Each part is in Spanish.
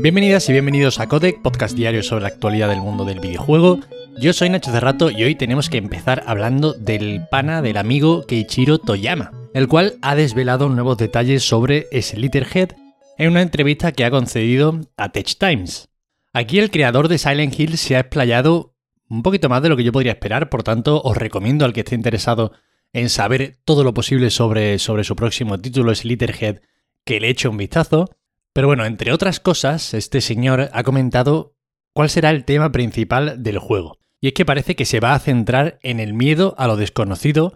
Bienvenidas y bienvenidos a Codec, podcast diario sobre la actualidad del mundo del videojuego. Yo soy Nacho Cerrato y hoy tenemos que empezar hablando del pana del amigo Keiichiro Toyama, el cual ha desvelado nuevos detalles sobre Slitterhead en una entrevista que ha concedido a Tech Times. Aquí el creador de Silent Hill se ha explayado un poquito más de lo que yo podría esperar, por tanto os recomiendo al que esté interesado en saber todo lo posible sobre, sobre su próximo título Slitterhead que le eche un vistazo. Pero bueno, entre otras cosas, este señor ha comentado cuál será el tema principal del juego. Y es que parece que se va a centrar en el miedo a lo desconocido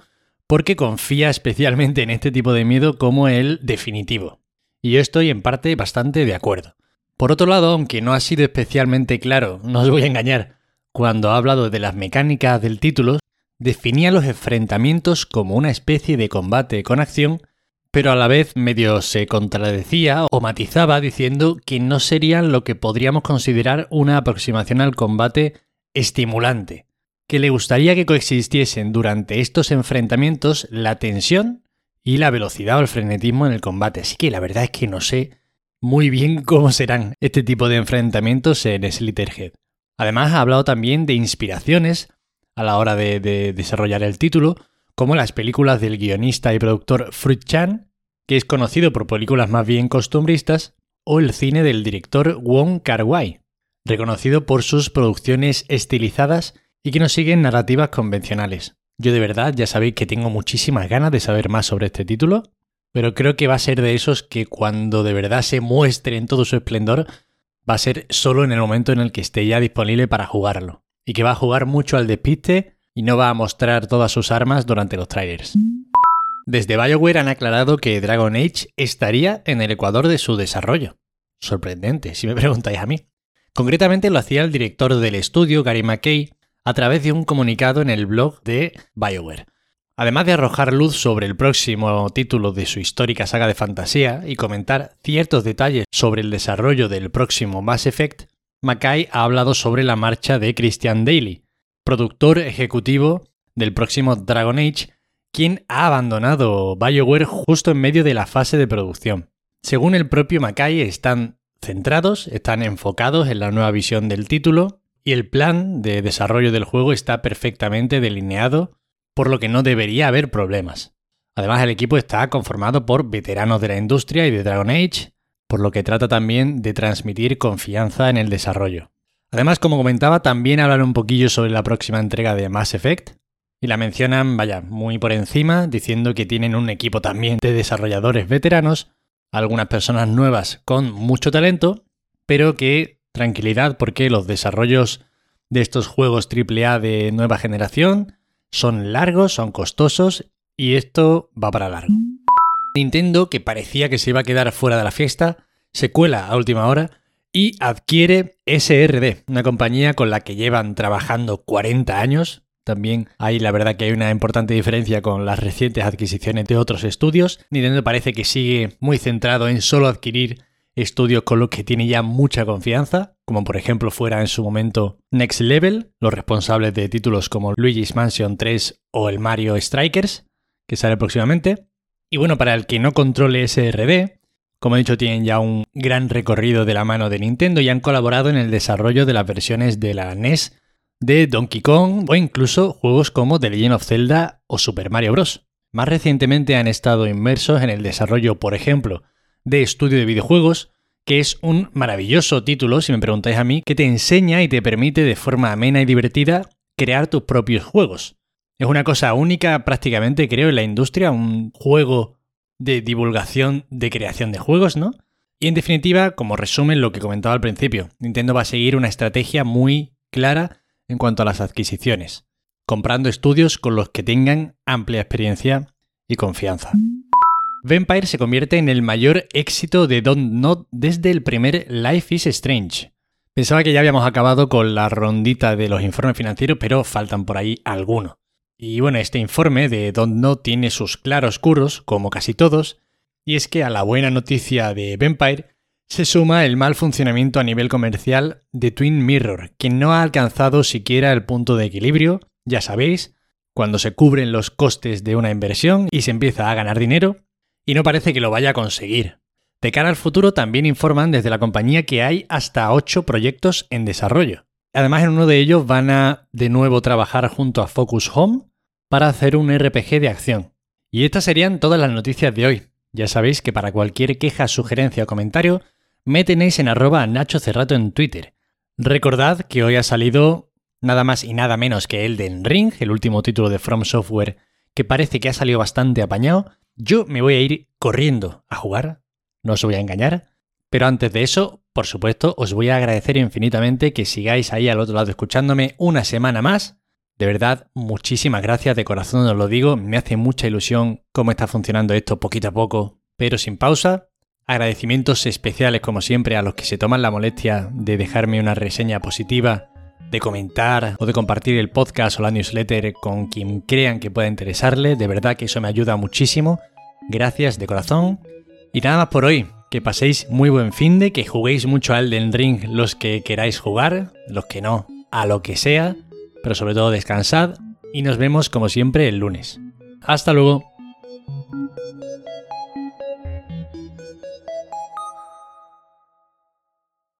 porque confía especialmente en este tipo de miedo como el definitivo. Y yo estoy en parte bastante de acuerdo. Por otro lado, aunque no ha sido especialmente claro, no os voy a engañar, cuando ha hablado de las mecánicas del título, definía los enfrentamientos como una especie de combate con acción pero a la vez medio se contradecía o matizaba diciendo que no serían lo que podríamos considerar una aproximación al combate estimulante, que le gustaría que coexistiesen durante estos enfrentamientos la tensión y la velocidad o el frenetismo en el combate. Así que la verdad es que no sé muy bien cómo serán este tipo de enfrentamientos en Slitterhead. Además ha hablado también de inspiraciones a la hora de, de desarrollar el título, como las películas del guionista y productor Fruit Chan, que es conocido por películas más bien costumbristas, o el cine del director Wong Kar-wai, reconocido por sus producciones estilizadas y que no siguen narrativas convencionales. Yo de verdad ya sabéis que tengo muchísimas ganas de saber más sobre este título, pero creo que va a ser de esos que cuando de verdad se muestre en todo su esplendor, va a ser solo en el momento en el que esté ya disponible para jugarlo. Y que va a jugar mucho al despiste y no va a mostrar todas sus armas durante los trailers. Desde BioWare han aclarado que Dragon Age estaría en el ecuador de su desarrollo. Sorprendente, si me preguntáis a mí. Concretamente lo hacía el director del estudio, Gary McKay, a través de un comunicado en el blog de BioWare. Además de arrojar luz sobre el próximo título de su histórica saga de fantasía y comentar ciertos detalles sobre el desarrollo del próximo Mass Effect, McKay ha hablado sobre la marcha de Christian Daly, productor ejecutivo del próximo Dragon Age, quien ha abandonado BioWare justo en medio de la fase de producción. Según el propio Mackay, están centrados, están enfocados en la nueva visión del título y el plan de desarrollo del juego está perfectamente delineado, por lo que no debería haber problemas. Además, el equipo está conformado por veteranos de la industria y de Dragon Age, por lo que trata también de transmitir confianza en el desarrollo. Además, como comentaba, también hablan un poquillo sobre la próxima entrega de Mass Effect. Y la mencionan, vaya, muy por encima, diciendo que tienen un equipo también de desarrolladores veteranos, algunas personas nuevas con mucho talento, pero que tranquilidad porque los desarrollos de estos juegos AAA de nueva generación son largos, son costosos y esto va para largo. Nintendo, que parecía que se iba a quedar fuera de la fiesta, se cuela a última hora y adquiere SRD, una compañía con la que llevan trabajando 40 años. También hay la verdad que hay una importante diferencia con las recientes adquisiciones de otros estudios. Nintendo parece que sigue muy centrado en solo adquirir estudios con los que tiene ya mucha confianza, como por ejemplo fuera en su momento Next Level, los responsables de títulos como Luigi's Mansion 3 o el Mario Strikers, que sale próximamente. Y bueno, para el que no controle SRD, como he dicho, tienen ya un gran recorrido de la mano de Nintendo y han colaborado en el desarrollo de las versiones de la NES de Donkey Kong o incluso juegos como The Legend of Zelda o Super Mario Bros. Más recientemente han estado inmersos en el desarrollo, por ejemplo, de estudio de videojuegos, que es un maravilloso título, si me preguntáis a mí, que te enseña y te permite de forma amena y divertida crear tus propios juegos. Es una cosa única prácticamente, creo, en la industria, un juego de divulgación de creación de juegos, ¿no? Y en definitiva, como resumen lo que comentaba al principio, Nintendo va a seguir una estrategia muy clara en cuanto a las adquisiciones, comprando estudios con los que tengan amplia experiencia y confianza. Vampire se convierte en el mayor éxito de Don't Not desde el primer Life is Strange. Pensaba que ya habíamos acabado con la rondita de los informes financieros, pero faltan por ahí algunos. Y bueno, este informe de Don't Know tiene sus claroscuros, como casi todos, y es que a la buena noticia de Vampire se suma el mal funcionamiento a nivel comercial de Twin Mirror, que no ha alcanzado siquiera el punto de equilibrio, ya sabéis, cuando se cubren los costes de una inversión y se empieza a ganar dinero, y no parece que lo vaya a conseguir. De cara al futuro también informan desde la compañía que hay hasta 8 proyectos en desarrollo. Además en uno de ellos van a de nuevo trabajar junto a Focus Home para hacer un RPG de acción. Y estas serían todas las noticias de hoy. Ya sabéis que para cualquier queja, sugerencia o comentario me tenéis en arroba Nacho Cerrato en Twitter. Recordad que hoy ha salido nada más y nada menos que Elden Ring, el último título de From Software que parece que ha salido bastante apañado. Yo me voy a ir corriendo a jugar, no os voy a engañar. Pero antes de eso, por supuesto, os voy a agradecer infinitamente que sigáis ahí al otro lado escuchándome una semana más. De verdad, muchísimas gracias, de corazón os lo digo, me hace mucha ilusión cómo está funcionando esto poquito a poco, pero sin pausa. Agradecimientos especiales como siempre a los que se toman la molestia de dejarme una reseña positiva, de comentar o de compartir el podcast o la newsletter con quien crean que pueda interesarle, de verdad que eso me ayuda muchísimo. Gracias de corazón y nada más por hoy. Que paséis muy buen fin de, que juguéis mucho a Elden Ring los que queráis jugar, los que no, a lo que sea, pero sobre todo descansad y nos vemos como siempre el lunes. Hasta luego.